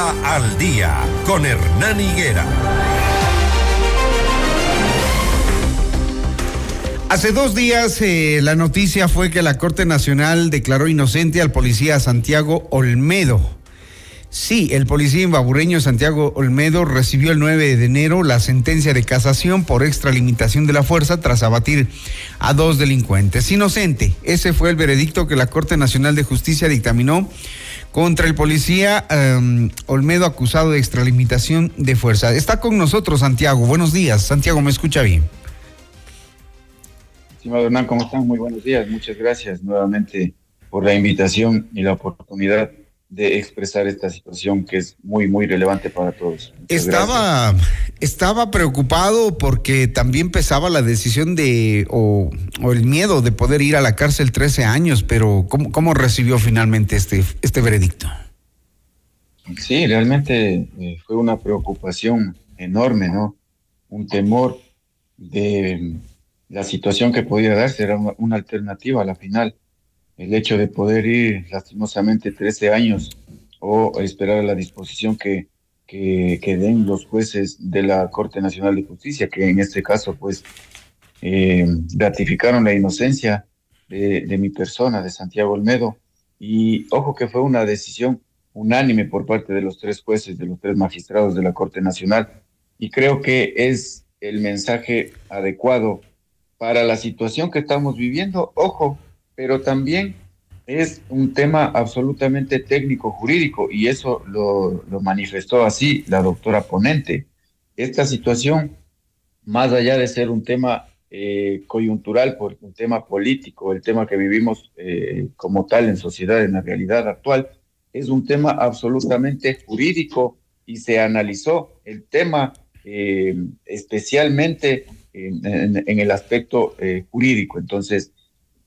Al Día con Hernán Higuera. Hace dos días eh, la noticia fue que la Corte Nacional declaró inocente al policía Santiago Olmedo Sí, el policía imbaburreño Santiago Olmedo recibió el 9 de enero la sentencia de casación por extralimitación de la fuerza tras abatir a dos delincuentes. Inocente, ese fue el veredicto que la Corte Nacional de Justicia dictaminó contra el policía em, Olmedo acusado de extralimitación de fuerza. Está con nosotros Santiago. Buenos días. Santiago, ¿me escucha bien? Estimado Hernán, ¿cómo están? Muy buenos días. Muchas gracias nuevamente por la invitación y la oportunidad de expresar esta situación que es muy, muy relevante para todos. estaba, estaba preocupado porque también pesaba la decisión de, o, el miedo de poder ir a la cárcel 13 años, pero ¿cómo, cómo recibió finalmente este, este veredicto? Sí, realmente eh, fue una preocupación enorme, ¿no? Un temor de la situación que podía darse, era una alternativa a la final el hecho de poder ir lastimosamente 13 años o esperar a la disposición que, que, den los jueces de la Corte Nacional de Justicia, que en este caso pues eh, ratificaron la inocencia de, de, mi persona, de Santiago Olmedo, y ojo que fue una decisión unánime por parte de los tres jueces, de los tres magistrados de la Corte Nacional, y creo que es el mensaje adecuado para la situación que estamos viviendo. Ojo, pero también es un tema absolutamente técnico jurídico y eso lo, manifestó así la doctora ponente. Esta situación, más allá de ser un tema eh, coyuntural, por un tema político, el tema que vivimos eh, como tal en sociedad, en la realidad actual, es un tema absolutamente jurídico y se analizó el tema eh, especialmente en, el aspecto jurídico. Entonces,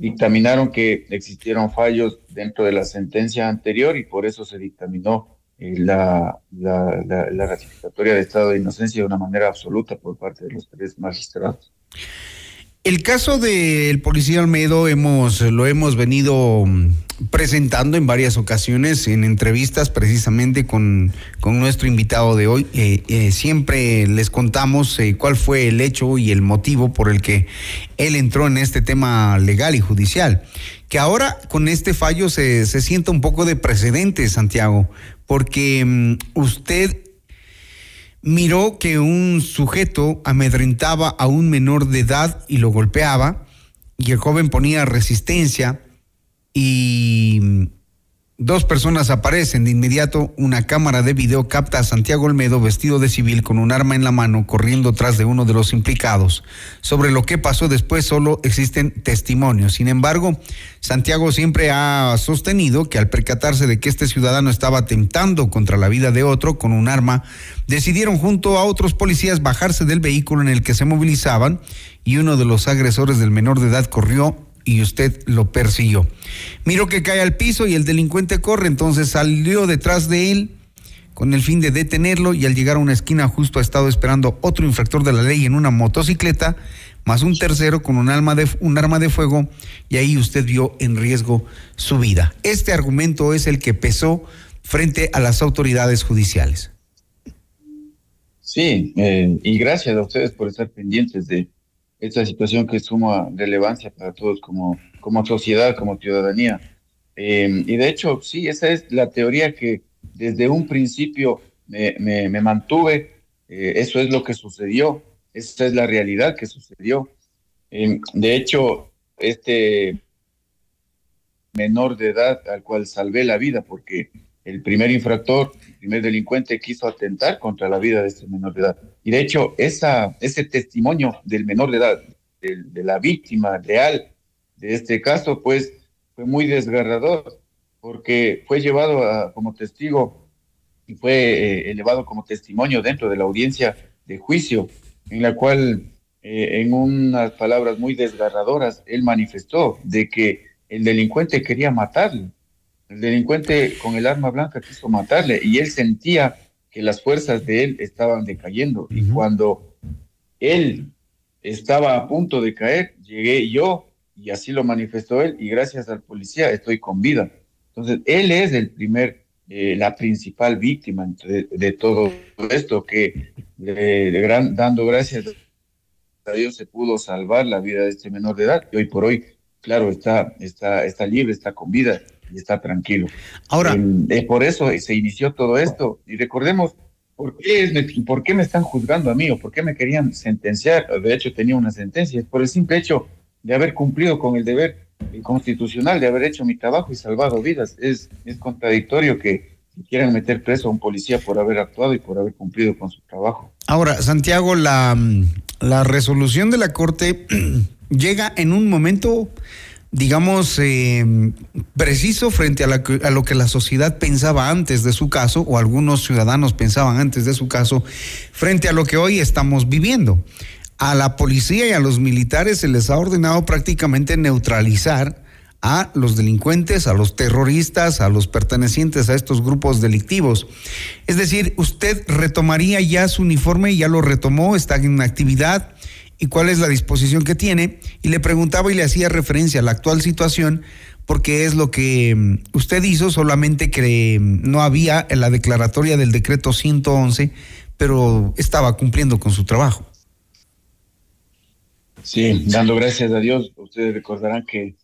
dictaminaron que existieron fallos dentro de la sentencia anterior y por eso se dictaminó eh, la, la, la, ratificatoria de estado de inocencia de una manera absoluta por parte de los tres magistrados. El caso del policía Almedo hemos, lo hemos venido mm, presentando en varias ocasiones en entrevistas precisamente con, con nuestro invitado de hoy. Eh, eh, siempre les contamos eh, cuál fue el hecho y el motivo por el que él entró en este tema legal y judicial. Que ahora con este fallo se, se sienta un poco de precedente, Santiago, porque mm, usted miró que un sujeto amedrentaba a un menor de edad y lo golpeaba, y el joven ponía resistencia y Dos personas aparecen de inmediato. Una cámara de video capta a Santiago Olmedo vestido de civil con un arma en la mano corriendo tras de uno de los implicados. Sobre lo que pasó después solo existen testimonios. Sin embargo, Santiago siempre ha sostenido que al percatarse de que este ciudadano estaba atentando contra la vida de otro con un arma, decidieron junto a otros policías bajarse del vehículo en el que se movilizaban y uno de los agresores del menor de edad corrió y usted lo persiguió. Miró que cae al piso y el delincuente corre, entonces salió detrás de él con el fin de detenerlo y al llegar a una esquina justo ha estado esperando otro infractor de la ley en una motocicleta, más un tercero con un, arma de, un arma de fuego y ahí usted vio en riesgo su vida. Este argumento es el que pesó frente a las autoridades judiciales. Sí, eh, y gracias a ustedes por estar pendientes de, esta situación que suma relevancia para todos como, como sociedad, como ciudadanía. Em, y de hecho, sí, esa es la teoría que desde un principio me, me, mantuve. Eh, eso es lo que sucedió, esa es la realidad que sucedió. Em, de hecho, este menor de edad al cual salvé la vida, porque el primer infractor, el primer delincuente quiso atentar contra la vida de este menor de edad. Y de hecho, ese testimonio del menor de edad, de, la víctima real de este caso, pues fue muy desgarrador, porque fue llevado como testigo y fue eh, elevado como testimonio dentro de la audiencia de juicio, en la cual, eh, en unas palabras muy desgarradoras, él manifestó de que el delincuente quería matarlo el delincuente con el arma blanca quiso matarle y él sentía que las fuerzas de él estaban decayendo. Y cuando él estaba a punto de caer, llegué yo y así lo manifestó él y gracias al policía estoy con vida. Entonces, él es el primer eh, la principal víctima de, todo esto, que dando gracias a Dios se pudo salvar la vida de este menor de edad y hoy por hoy, claro, está, está, está libre, está con vida y está tranquilo. Ahora, eh, por eso se inició todo esto y recordemos ¿por qué, ¿por qué me están juzgando a mí o por qué me querían sentenciar? De hecho, tenía una sentencia, por el simple hecho de haber cumplido con el deber constitucional, de haber hecho mi trabajo y salvado vidas. Es, es contradictorio que quieran meter preso a un policía por haber actuado y por haber cumplido con su trabajo. Ahora, Santiago, la, la resolución de la Corte llega en un momento digamos, eh, preciso frente a, a, lo que la sociedad pensaba antes de su caso, o algunos ciudadanos pensaban antes de su caso, frente a lo que hoy estamos viviendo. A la policía y a los militares se les ha ordenado prácticamente neutralizar a los delincuentes, a los terroristas, a los pertenecientes a estos grupos delictivos. Es decir, usted retomaría ya su uniforme, ya lo retomó, está en actividad y cuál es la disposición que tiene. Y le preguntaba y le hacía referencia a la actual situación porque es lo que mm, usted hizo, solamente que mm, no había en la declaratoria del decreto 111, pero estaba cumpliendo con su trabajo. Sí, dando gracias a Dios, ustedes recordarán que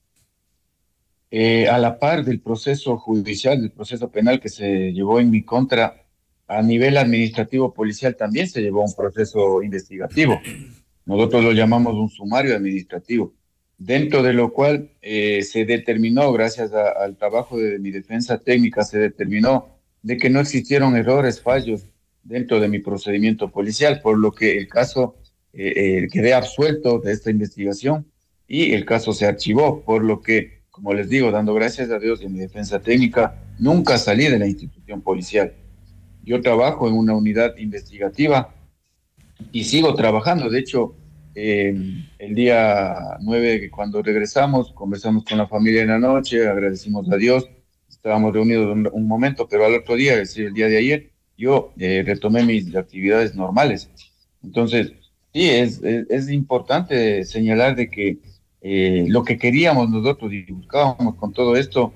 eh, a la par del proceso judicial, del proceso penal que se llevó en mi contra, a nivel administrativo policial también se llevó un proceso investigativo. Nosotros lo llamamos un sumario administrativo, dentro de lo cual eh, se determinó, gracias al trabajo de mi defensa técnica, se determinó de que no existieron errores, fallos dentro de mi procedimiento policial, por lo que el caso eh, eh, quedé absuelto de esta investigación y el caso se archivó, por lo que, como les digo, dando gracias a Dios en mi defensa técnica, nunca salí de la institución policial. Yo trabajo en una unidad investigativa y sigo trabajando. De hecho, eh, el día 9, cuando regresamos, conversamos con la familia en la noche, agradecimos a Dios, estábamos reunidos un, momento, pero al otro día, es decir, el día de ayer, yo eh, retomé mis actividades normales. Entonces, sí, es, es, importante señalar de que eh, lo que queríamos nosotros y buscábamos con todo esto,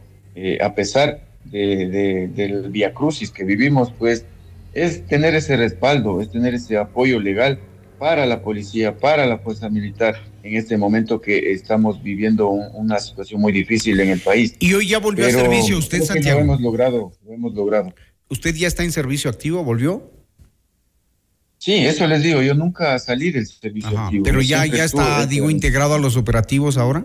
a pesar de, del via crucis que vivimos, pues es tener ese respaldo, es tener ese apoyo legal para la policía, para la fuerza militar en este momento que estamos viviendo una situación muy difícil en el país. Y hoy ya volvió a servicio usted, Santiago. Lo hemos logrado, lo hemos logrado. ¿Usted ya está en servicio activo? ¿Volvió? Sí, eso les digo, yo nunca salí del servicio activo. Pero ya, ya está, digo, integrado a los operativos ahora.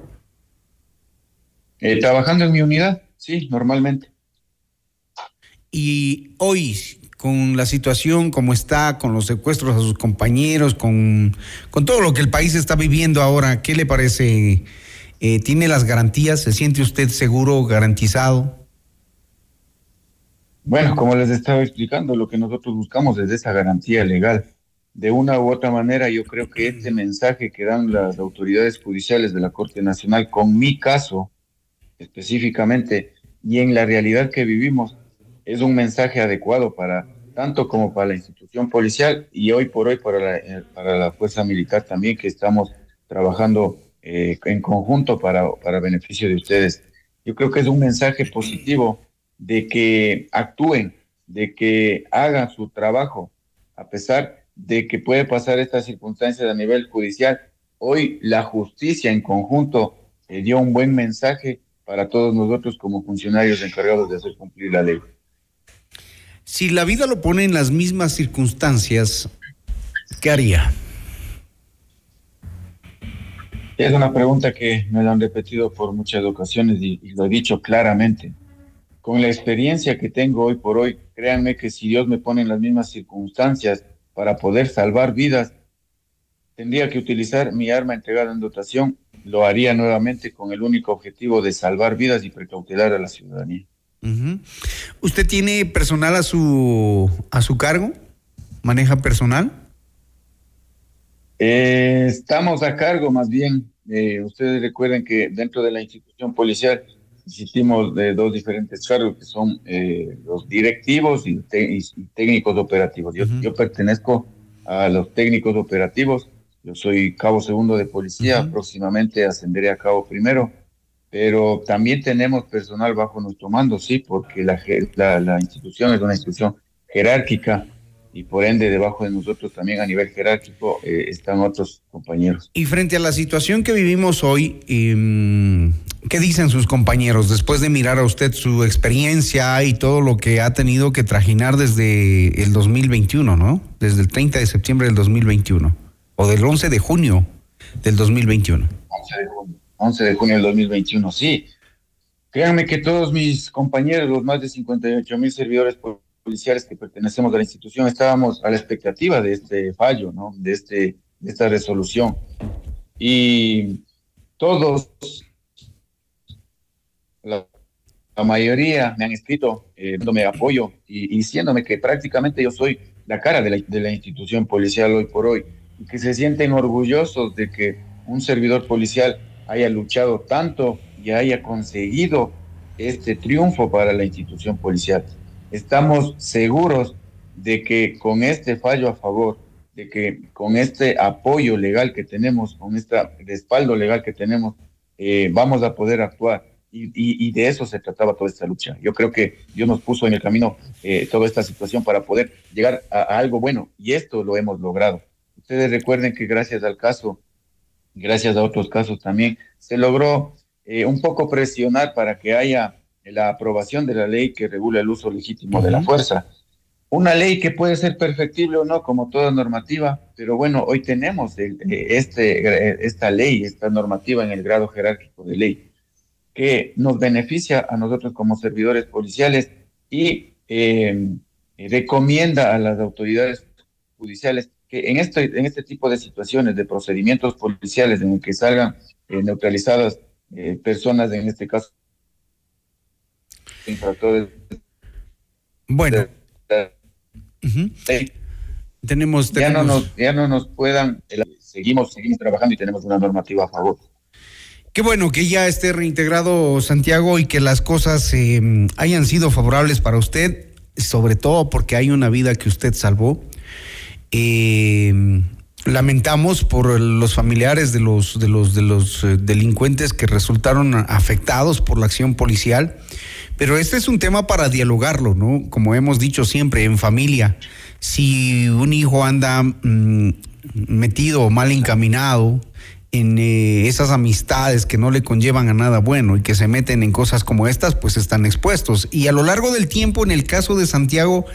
Eh, trabajando en mi unidad, sí, normalmente. Y hoy, con la situación como está, con los secuestros a sus compañeros, con, con todo lo que el país está viviendo ahora, ¿qué le parece? Eh, ¿Tiene las garantías? ¿Se siente usted seguro, garantizado? Bueno, como les estaba explicando, lo que nosotros buscamos es esa garantía legal. De una u otra manera, yo creo que este mensaje que dan las autoridades judiciales de la Corte Nacional con mi caso específicamente y en la realidad que vivimos, es un mensaje adecuado para tanto como para la institución policial y hoy por hoy para la, eh, para la fuerza militar también que estamos trabajando eh, en conjunto para, para beneficio de ustedes. Yo creo que es un mensaje positivo de que actúen, de que hagan su trabajo, a pesar de que puede pasar estas circunstancias a nivel judicial. Hoy la justicia en conjunto eh, dio un buen mensaje para todos nosotros como funcionarios encargados de hacer cumplir la ley. Si la vida lo pone en las mismas circunstancias, ¿qué haría? Es una pregunta que me la han repetido por muchas ocasiones y, lo he dicho claramente. Con la experiencia que tengo hoy por hoy, créanme que si Dios me pone en las mismas circunstancias para poder salvar vidas, tendría que utilizar mi arma entregada en dotación. Lo haría nuevamente con el único objetivo de salvar vidas y precautelar a la ciudadanía. ¿Usted tiene personal a su, a su cargo? ¿Maneja personal? Eh, estamos a cargo, más bien. Eh, ustedes recuerden que dentro de la institución policial existimos de dos diferentes cargos, que son eh, los directivos y, técnicos operativos. Yo, yo, pertenezco a los técnicos operativos. Yo soy cabo segundo de policía, próximamente ascenderé a cabo primero pero también tenemos personal bajo nuestro mando, sí, porque la, la, la institución es una institución jerárquica y por ende debajo de nosotros también a nivel jerárquico eh, están otros compañeros. Y frente a la situación que vivimos hoy, eh, ¿qué dicen sus compañeros después de mirar a usted su experiencia y todo lo que ha tenido que trajinar desde el 2021, ¿no? Desde el 30 de septiembre del 2021 o del 11 de junio del 2021. 11 de junio, 11 de junio del 2021, sí. Créanme que todos mis compañeros, los más de 58 mil servidores policiales que pertenecemos a la institución estábamos a la expectativa de este fallo, ¿no? De, este, de esta resolución. Y todos, la, mayoría me han escrito eh, dándome apoyo y, diciéndome que prácticamente yo soy la cara de la, de la institución policial hoy por hoy y que se sienten orgullosos de que un servidor policial haya luchado tanto y haya conseguido este triunfo para la institución policial estamos seguros de que con este fallo a favor, de que con este apoyo legal que tenemos, con este respaldo legal que tenemos, eh, vamos a poder actuar. Y, de eso se trataba toda esta lucha. Yo creo que Dios nos puso en el camino eh, toda esta situación para poder llegar a, algo bueno y esto lo hemos logrado. Ustedes recuerden que gracias al caso, gracias a otros casos también, se logró eh, un poco presionar para que haya la aprobación de la ley que regula el uso legítimo de la fuerza. Una ley que puede ser perfectible o no, como toda normativa, pero bueno, hoy tenemos este, esta ley, esta normativa en el grado jerárquico de ley, que nos beneficia a nosotros como servidores policiales y recomienda a las autoridades judiciales que en este, en este tipo de situaciones, de procedimientos policiales en el que salgan eh, neutralizadas eh, personas, en este caso bueno. Tenemos, Ya, no nos, ya no nos puedan, seguimos, seguimos trabajando y tenemos una normativa a favor. Qué bueno que ya esté reintegrado Santiago y que las cosas eh, hayan sido favorables para usted, sobre todo porque hay una vida que usted salvó. Eh, lamentamos por los familiares de los de los de los eh, delincuentes que resultaron afectados por la acción policial. Pero este es un tema para dialogarlo, ¿no? Como hemos dicho siempre, en familia. Si un hijo anda mm, metido o mal encaminado en eh, esas amistades que no le conllevan a nada bueno y que se meten en cosas como estas, pues están expuestos. Y a lo largo del tiempo, en el caso de Santiago,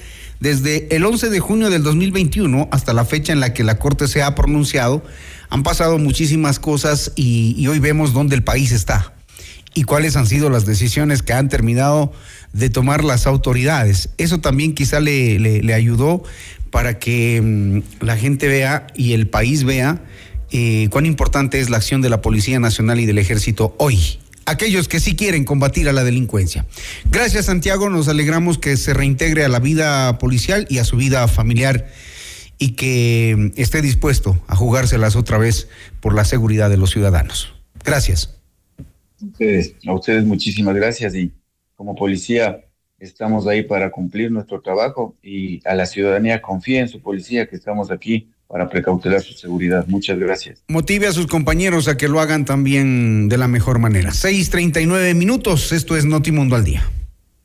desde el 11 de junio del 2021 hasta la fecha en la que la Corte se ha pronunciado, han pasado muchísimas cosas y, hoy vemos dónde el país está y cuáles han sido las decisiones que han terminado de tomar las autoridades. Eso también quizá le, le, ayudó para que mm, la gente vea y el país vea eh, cuán importante es la acción de la Policía Nacional y del Ejército hoy. Aquellos que sí quieren combatir a la delincuencia. Gracias Santiago, nos alegramos que se reintegre a la vida policial y a su vida familiar y que mm, esté dispuesto a jugárselas otra vez por la seguridad de los ciudadanos. Gracias a ustedes muchísimas gracias y como policía estamos ahí para cumplir nuestro trabajo y a la ciudadanía confía en su policía que estamos aquí para precautelar su seguridad. Muchas gracias. Motive a sus compañeros a que lo hagan también de la mejor manera. 6:39 minutos, esto es Notimundo al día.